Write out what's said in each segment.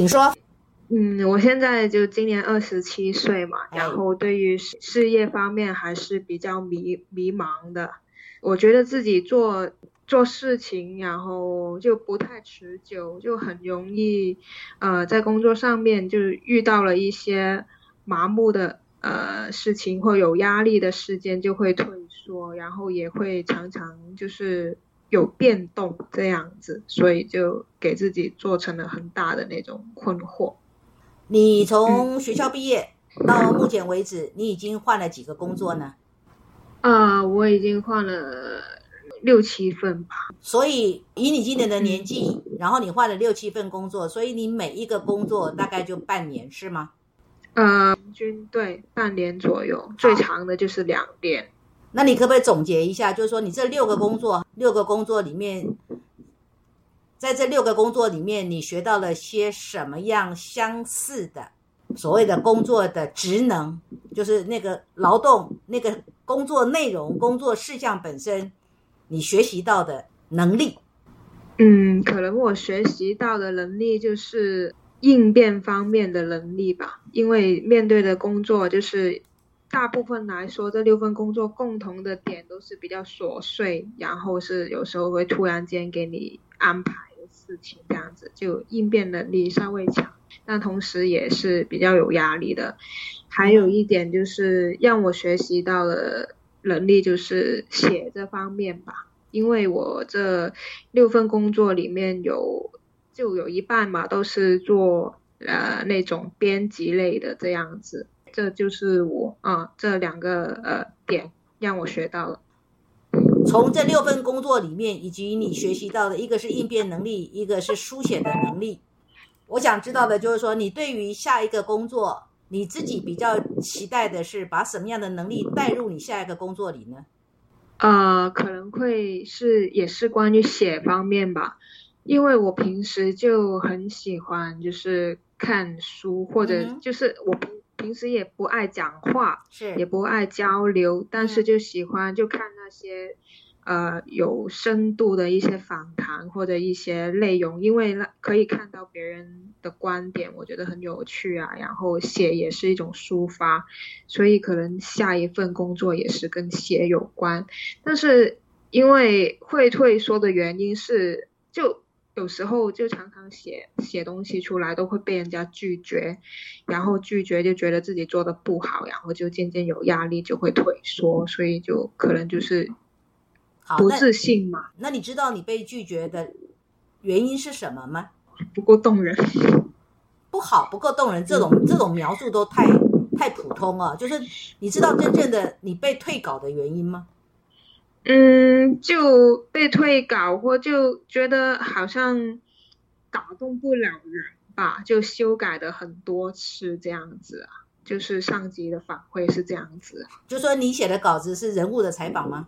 请说。嗯，我现在就今年二十七岁嘛，然后对于事业方面还是比较迷迷茫的。我觉得自己做做事情，然后就不太持久，就很容易，呃，在工作上面就遇到了一些麻木的呃事情或有压力的事件，就会退缩，然后也会常常就是有变动这样子，所以就给自己做成了很大的那种困惑。你从学校毕业到目前为止，你已经换了几个工作呢？啊，我已经换了六七份吧。所以以你今年的年纪，然后你换了六七份工作，所以你每一个工作大概就半年，是吗？呃，平均对半年左右，最长的就是两年。那你可不可以总结一下，就是说你这六个工作，六个工作里面？在这六个工作里面，你学到了些什么样相似的所谓的工作的职能？就是那个劳动、那个工作内容、工作事项本身，你学习到的能力。嗯，可能我学习到的能力就是应变方面的能力吧。因为面对的工作，就是大部分来说，这六份工作共同的点都是比较琐碎，然后是有时候会突然间给你安排。事情这样子就应变能力稍微强，但同时也是比较有压力的。还有一点就是让我学习到的能力就是写这方面吧，因为我这六份工作里面有就有一半嘛都是做呃那种编辑类的这样子，这就是我啊这两个呃点让我学到了。从这六份工作里面，以及你学习到的一个是应变能力，一个是书写的能力。我想知道的就是说，你对于下一个工作，你自己比较期待的是把什么样的能力带入你下一个工作里呢？呃，可能会是也是关于写方面吧，因为我平时就很喜欢就是看书，或者就是我平平时也不爱讲话，是也不爱交流，但是就喜欢就看那些。呃，有深度的一些访谈或者一些内容，因为那可以看到别人的观点，我觉得很有趣啊。然后写也是一种抒发，所以可能下一份工作也是跟写有关。但是因为会退缩的原因是，就有时候就常常写写东西出来都会被人家拒绝，然后拒绝就觉得自己做的不好，然后就渐渐有压力，就会退缩，所以就可能就是。不自信嘛？那你知道你被拒绝的原因是什么吗？不够动人，不好，不够动人。这种这种描述都太太普通啊。就是你知道真正的你被退稿的原因吗？嗯，就被退稿，或就觉得好像打动不了人吧，就修改的很多次这样子啊。就是上级的反馈是这样子，就说你写的稿子是人物的采访吗？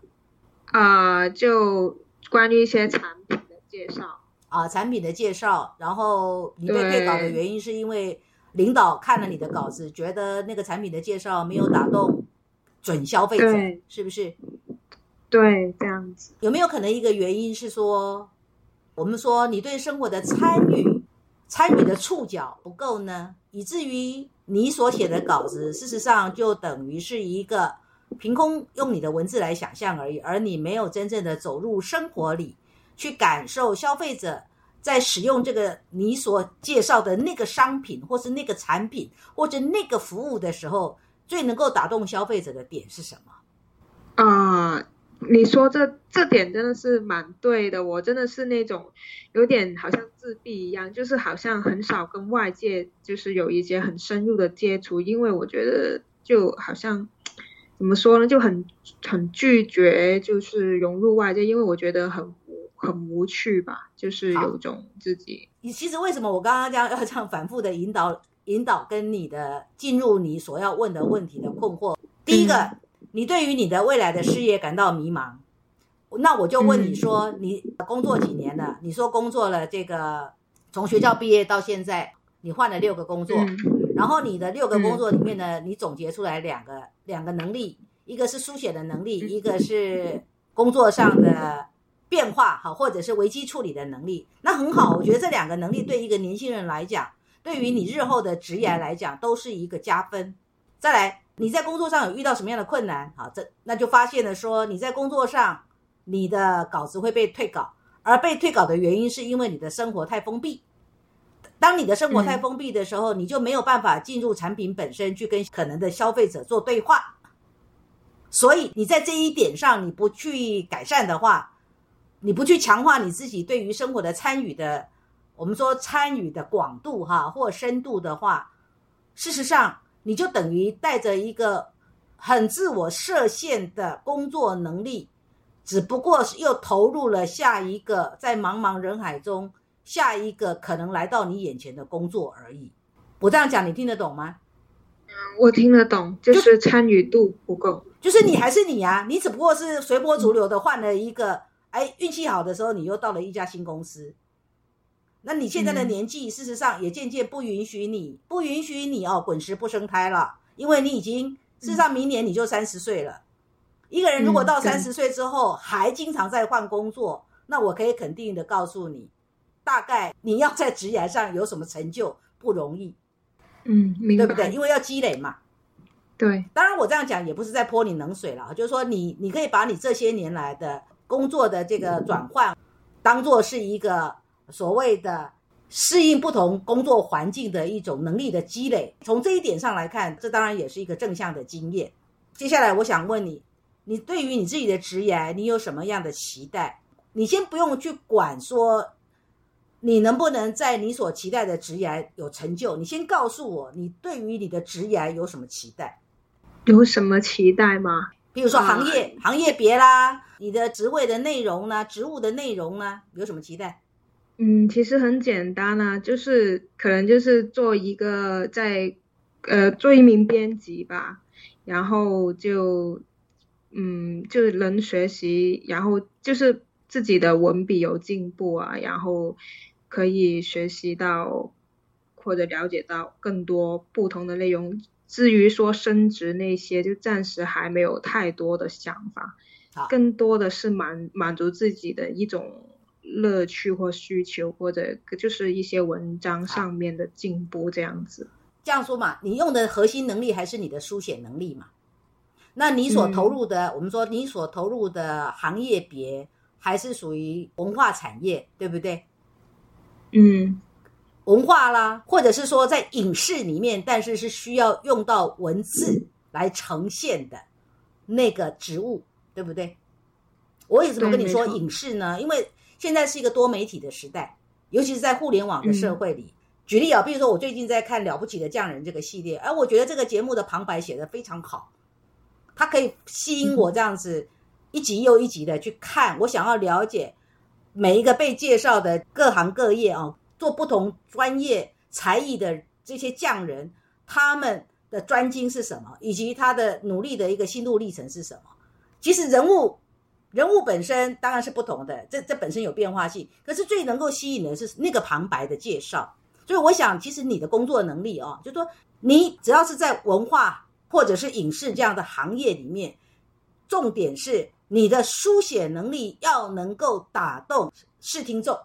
啊，就关于一些产品的介绍啊，产品的介绍，然后你被退稿的原因是因为领导看了你的稿子，觉得那个产品的介绍没有打动准消费者，是不是？对，这样子。有没有可能一个原因是说，我们说你对生活的参与、参与的触角不够呢，以至于你所写的稿子，事实上就等于是一个。凭空用你的文字来想象而已，而你没有真正的走入生活里，去感受消费者在使用这个你所介绍的那个商品，或是那个产品，或者那个服务的时候，最能够打动消费者的点是什么？啊，你说这这点真的是蛮对的。我真的是那种有点好像自闭一样，就是好像很少跟外界就是有一些很深入的接触，因为我觉得就好像。怎么说呢？就很很拒绝，就是融入外界，因为我觉得很很无趣吧，就是有种自己。你其实为什么我刚刚这样要 这样反复的引导引导跟你的进入你所要问的问题的困惑？第一个，你对于你的未来的事业感到迷茫，那我就问你说，你工作几年了？你说工作了这个从学校毕业到现在，你换了六个工作。然后你的六个工作里面呢，你总结出来两个两个能力，一个是书写的能力，一个是工作上的变化，好，或者是危机处理的能力。那很好，我觉得这两个能力对一个年轻人来讲，对于你日后的职业来讲都是一个加分。再来，你在工作上有遇到什么样的困难？好，这那就发现了说你在工作上你的稿子会被退稿，而被退稿的原因是因为你的生活太封闭。当你的生活太封闭的时候，你就没有办法进入产品本身去跟可能的消费者做对话。所以你在这一点上你不去改善的话，你不去强化你自己对于生活的参与的，我们说参与的广度哈或深度的话，事实上你就等于带着一个很自我设限的工作能力，只不过是又投入了下一个在茫茫人海中。下一个可能来到你眼前的工作而已，我这样讲你听得懂吗？嗯，我听得懂，就是参与度不够，就是你还是你啊，你只不过是随波逐流的换了一个，哎，运气好的时候你又到了一家新公司，那你现在的年纪事实上也渐渐不允许你，不允许你哦滚石不生胎了，因为你已经事实上明年你就三十岁了，一个人如果到三十岁之后还经常在换工作，那我可以肯定的告诉你。大概你要在职业上有什么成就不容易，嗯，对不对？因为要积累嘛。对，当然我这样讲也不是在泼你冷水了，就是说你你可以把你这些年来的工作的这个转换，当做是一个所谓的适应不同工作环境的一种能力的积累。从这一点上来看，这当然也是一个正向的经验。接下来我想问你，你对于你自己的职业，你有什么样的期待？你先不用去管说。你能不能在你所期待的职业有成就？你先告诉我，你对于你的职业有什么期待？有什么期待吗？比如说行业、行业别啦，你的职位的内容呢？职务的内容呢？有什么期待？嗯，其实很简单啊，就是可能就是做一个在呃做一名编辑吧，然后就嗯就能学习，然后就是自己的文笔有进步啊，然后。可以学习到或者了解到更多不同的内容。至于说升职那些，就暂时还没有太多的想法，更多的是满满足自己的一种乐趣或需求，或者就是一些文章上面的进步这样子。这样说嘛，你用的核心能力还是你的书写能力嘛？那你所投入的，我们说你所投入的行业别还是属于文化产业，对不对？嗯，文化啦，或者是说在影视里面，但是是需要用到文字来呈现的那个职务，对不对？我为什么跟你说影视呢？因为现在是一个多媒体的时代，尤其是在互联网的社会里。举例啊，比如说我最近在看《了不起的匠人》这个系列，而我觉得这个节目的旁白写的非常好，它可以吸引我这样子一集又一集的去看，我想要了解。每一个被介绍的各行各业啊，做不同专业才艺的这些匠人，他们的专精是什么，以及他的努力的一个心路历程是什么？其实人物人物本身当然是不同的，这这本身有变化性。可是最能够吸引的是那个旁白的介绍。所以我想，其实你的工作能力哦，就说你只要是在文化或者是影视这样的行业里面，重点是。你的书写能力要能够打动视听众，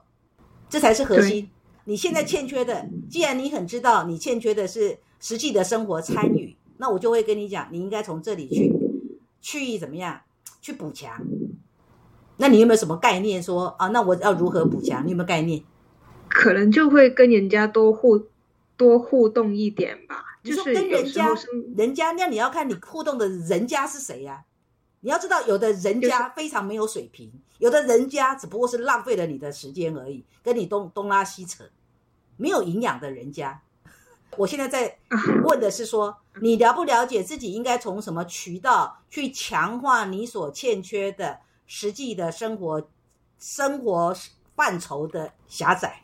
这才是核心。你现在欠缺的，既然你很知道你欠缺的是实际的生活参与，那我就会跟你讲，你应该从这里去去怎么样去补强。那你有没有什么概念说啊？那我要如何补强？你有没有概念？可能就会跟人家多互多互动一点吧。就说跟人家，人家那你要看你互动的人家是谁呀？你要知道，有的人家非常没有水平，有的人家只不过是浪费了你的时间而已，跟你东东拉西扯，没有营养的人家。我现在在问的是说，你了不了解自己应该从什么渠道去强化你所欠缺的实际的生活生活范畴的狭窄？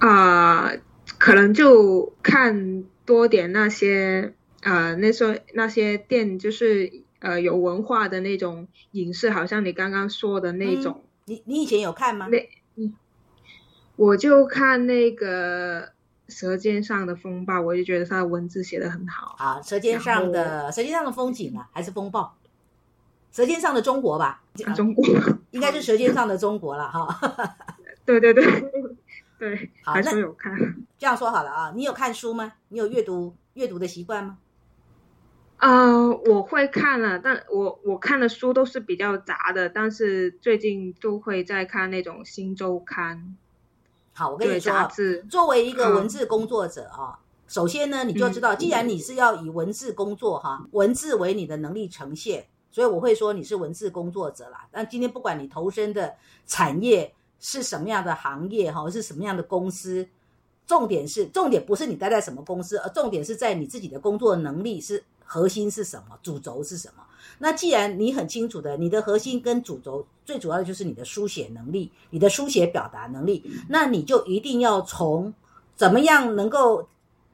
啊，可能就看多点那些呃，那说那些店就是。呃，有文化的那种影视，好像你刚刚说的那种。你你以前有看吗？那，我就看那个《舌尖上的风暴》，我就觉得他的文字写的很好。啊，《舌尖上的舌尖上的风景》啊，还是风暴？《舌尖上的中国》吧？中国 应该是《舌尖上的中国》了哈。对 对对。对，好还那有看。这样说好了啊，你有看书吗？你有阅读阅读的习惯吗？呃，我会看了，但我我看的书都是比较杂的，但是最近就会在看那种新周刊，好，我跟你说啊，作为一个嗯文字工作者啊，首先呢，你就知道，嗯既然你是要以文字工作哈，文字为你的能力呈现，所以我会说你是文字工作者啦。但今天不管你投身的产业是什么样的行业哈，是什么样的公司，重点是重点不是你待在什么公司，而重点是在你自己的工作能力是核心是什么，主轴是什么。那既然你很清楚的，你的核心跟主轴最主要的就是你的书写能力，你的书写表达能力，那你就一定要从怎么样能够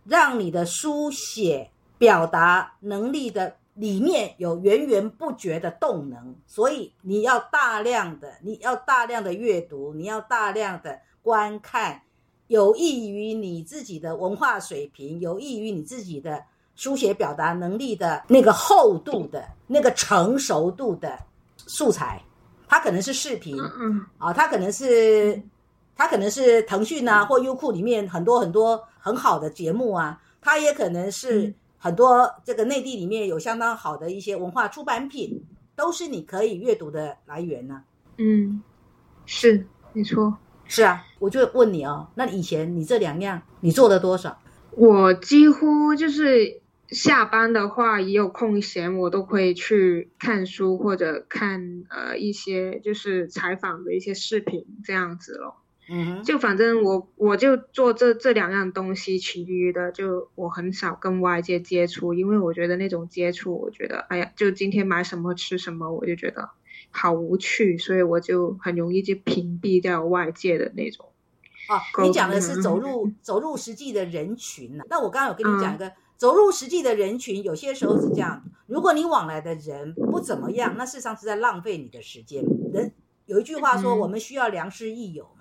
让你的书写表达能力的里面有源源不绝的动能，所以你要大量的，你要大量的阅读，你要大量的观看，有益于你自己的文化水平，有益于你自己的书写表达能力的那个厚度的那个成熟度的素材，它可能是视频，嗯。啊，它可能是它可能是腾讯啊或优酷里面很多很多很好的节目啊，它也可能是嗯很多这个内地里面有相当好的一些文化出版品，都是你可以阅读的来源呢、嗯，是没错。是啊，我就问你哦，那以前你这两样你做了多少？我几乎就是下班的话，也有空闲，我都会去看书或者看呃一些就是采访的一些视频这样子咯。嗯哼，就反正我我就做这这两样东西，其余的就我很少跟外界接触，因为我觉得那种接触，我觉得哎呀，就今天买什么吃什么，我就觉得好无趣，所以我就很容易就屏蔽掉外界的那种。哦，沟你讲的是走入 走入实际的人群呢、那我刚刚有跟你讲一个、走入实际的人群，有些时候是这样，如果你往来的人不怎么样，那事实上是在浪费你的时间。人有一句话说，嗯我们需要良师益友嘛。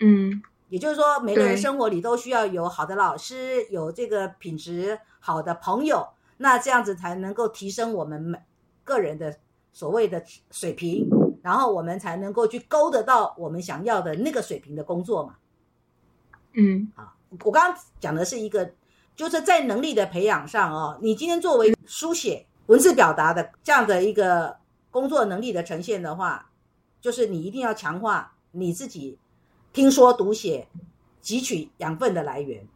嗯。也就是说，每个人生活里都需要有好的老师，有这个品质好的朋友，那这样子才能够提升我们每个人的所谓的水平，然后我们才能够去勾得到我们想要的那个水平的工作嘛。嗯。啊我刚刚讲的是一个，就是在能力的培养上哦，你今天作为书写、文字表达的这样的一个工作能力的呈现的话，就是你一定要强化你自己听说读写汲取养分的来源。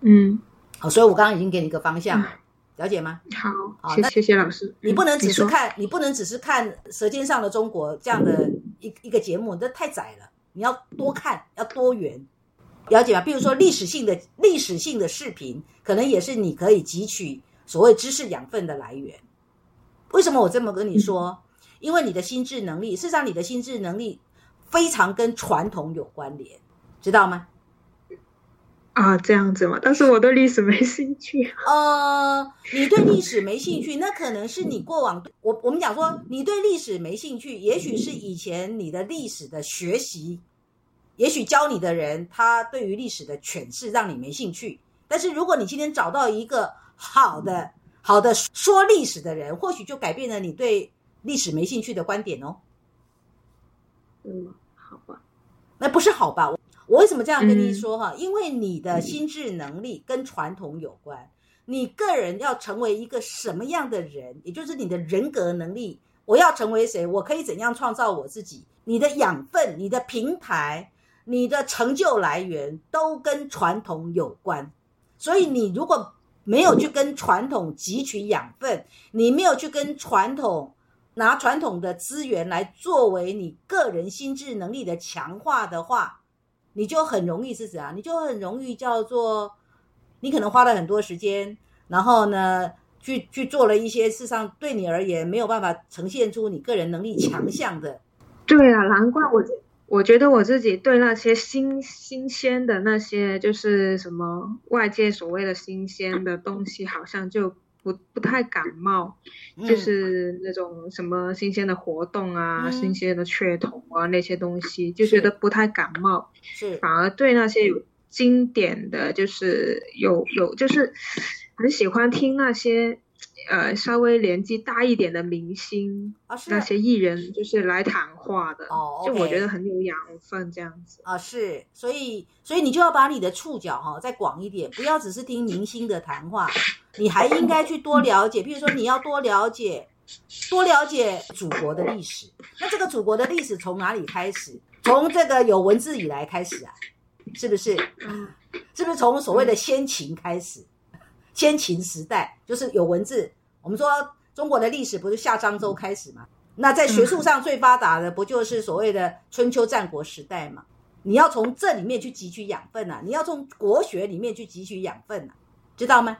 嗯，好，所以我刚刚已经给你一个方向了，了解吗？好，好那谢谢谢老师。你不能只是说看，你不能只是看《舌尖上的中国》这样的一一个节目，这太窄了。你要多看，要多元，了解吗？比如说历史性的历史性的视频，可能也是你可以汲取所谓知识养分的来源。为什么我这么跟你说？因为你的心智能力，事实上你的心智能力非常跟传统有关联，知道吗？啊，这样子嘛，但是我对历史没兴趣。呃，你对历史没兴趣，那可能是你过往我我们讲说你对历史没兴趣，也许是以前你的历史的学习，也许教你的人他对于历史的诠释让你没兴趣。但是如果你今天找到一个好的好的说历史的人，或许就改变了你对历史没兴趣的观点哦。嗯。那不是好吧？我我为什么这样跟你说哈？因为你的心智能力跟传统有关，你个人要成为一个什么样的人，也就是你的人格能力。我要成为谁？我可以怎样创造我自己？你的养分、你的平台、你的成就来源都跟传统有关。所以你如果没有去跟传统汲取养分，你没有去跟传统拿传统的资源来作为你个人心智能力的强化的话，你就很容易是怎样？你就很容易叫做你可能花了很多时间，然后呢，去去做了一些事上对你而言没有办法呈现出你个人能力强项的。对啊，难怪我我觉得我自己对那些新新鲜的那些就是什么外界所谓的新鲜的东西，好像就不不太感冒，嗯。就是那种什么新鲜的活动啊、嗯。新鲜的噱头啊那些东西，就觉得不太感冒，是。反而对那些有经典的，就是有有就是很喜欢听那些呃稍微年纪大一点的明星，啊那些艺人就是来谈话的，哦就我觉得很有养分这样子。啊，是，所以所以你就要把你的触角哈、再广一点，不要只是听明星的谈话，你还应该去多了解，比如说你要多了解，多了解祖国的历史。那这个祖国的历史从哪里开始？从这个有文字以来开始啊，是不是？嗯是不是从所谓的先秦开始？先秦时代就是有文字。我们说中国的历史不是夏商周开始嘛？那在学术上最发达的不就是所谓的春秋战国时代嘛？你要从这里面去汲取养分啊！你要从国学里面去汲取养分啊，知道吗？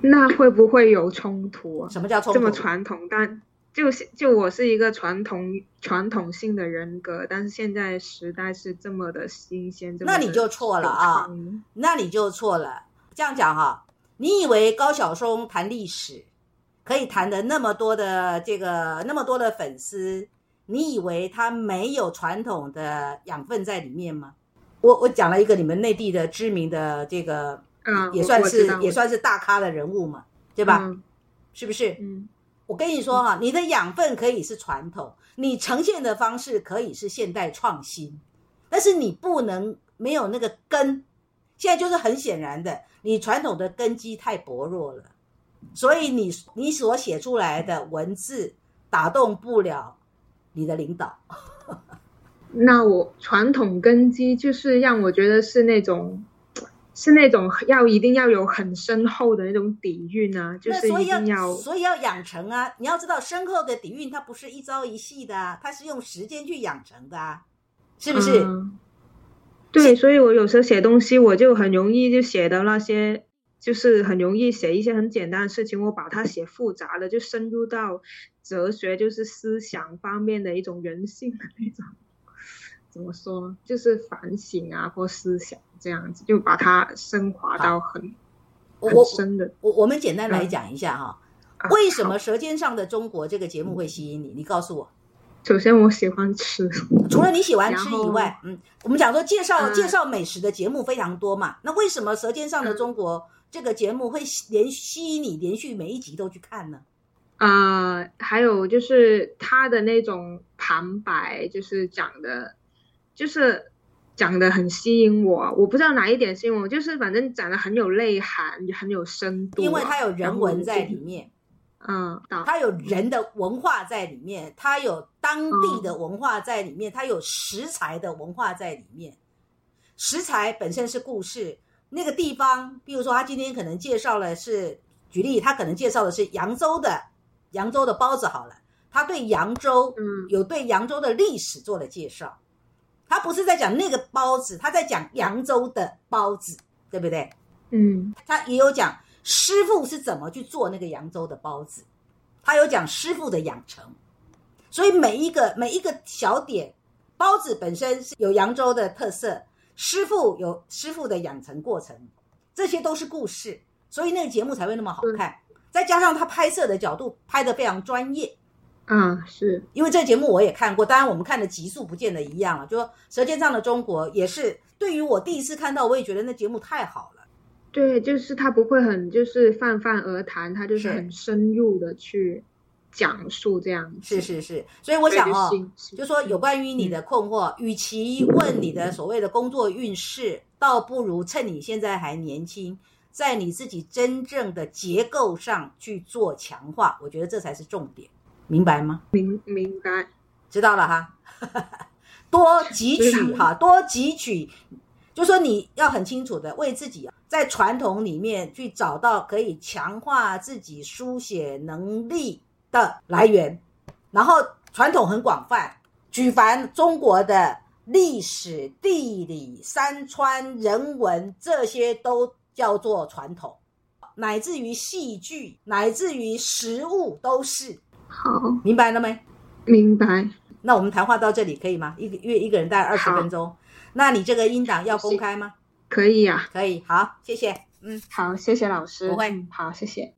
那会不会有冲突啊？什么叫冲突？这么传统，但就是就我是一个传统传统性的人格，但是现在时代是这么的新鲜，那你就错了啊那你就错了。这样讲哈，你以为高晓松谈历史可以谈的那么多的这个那么多的粉丝，你以为他没有传统的养分在里面吗？我我讲了一个你们内地的知名的这个，嗯，也算是也算是大咖的人物嘛，对吧？嗯是不是？嗯我跟你说哈，你的养分可以是传统，你呈现的方式可以是现代创新，但是你不能没有那个根。现在就是很显然的，你传统的根基太薄弱了，所以你你所写出来的文字打动不了你的领导。那我传统根基就是让我觉得是那种。是那种要一定要有很深厚的那种底蕴啊，就是一那所以定要所以要养成啊！你要知道，深厚的底蕴它不是一朝一夕的、啊，它是用时间去养成的、啊，是不是？嗯对，所以我有时候写东西，我就很容易就写的那些，就是很容易写一些很简单的事情，我把它写复杂了，就深入到哲学，就是思想方面的一种人性的那种，怎么说，就是反省啊或思想这样子，就把它升华到很很我我深的。我我们简单来讲一下哈，啊为什么《舌尖上的中国》这个节目会吸引你？你告诉我。首先我喜欢吃，除了你喜欢吃以外，嗯，我们讲说介绍、嗯介绍美食的节目非常多嘛。那为什么《舌尖上的嗯中国》这个节目会连吸引你连续每一集都去看呢？呃，还有就是他的那种旁白，就是讲的，就是讲的很吸引我。我不知道哪一点吸引我，就是反正讲的很有内涵，很有深度啊、因为它有人文在里面。面，嗯，到它有人的文化在里面，它有当地的文化在里面，它有食材的文化在里面。食材本身是故事，那个地方，比如说他今天可能介绍了是，举例，他可能介绍的是扬州的扬州的包子好了，他对扬州嗯有对扬州的历史做了介绍，他不是在讲那个包子，他在讲扬州的包子，对不对？嗯他也有讲师傅是怎么去做那个扬州的包子，他有讲师傅的养成，所以每一个每一个小点，包子本身是有扬州的特色，师傅有师傅的养成过程，这些都是故事，所以那个节目才会那么好看。再加上他拍摄的角度拍得非常专业，啊是因为这节目我也看过，当然我们看的集数不见得一样了。就说《舌尖上的中国》也是，对于我第一次看到，我也觉得那节目太好了。对，就是他不会很就是泛泛而谈，他就是是很深入的去讲述这样子。是是是，所以我想哦，就就说有关于你的困惑，与其问你的所谓的工作运势，倒不如趁你现在还年轻，在你自己真正的结构上去做强化，我觉得这才是重点，明白吗？明明白。知道了哈，多汲取哈，多汲取，就说你要很清楚的为自己在传统里面去找到可以强化自己书写能力的来源，然后传统很广泛，举凡中国的历史、地理、山川、人文这些都叫做传统，乃至于戏剧，乃至于食物都是，好，明白了没？明白。那我们谈话到这里可以吗？一个约一个人大概二十分钟。那你这个音档要公开吗？可以呀、可以，好，谢谢。嗯。好，谢谢老师。不会嗯好，谢谢。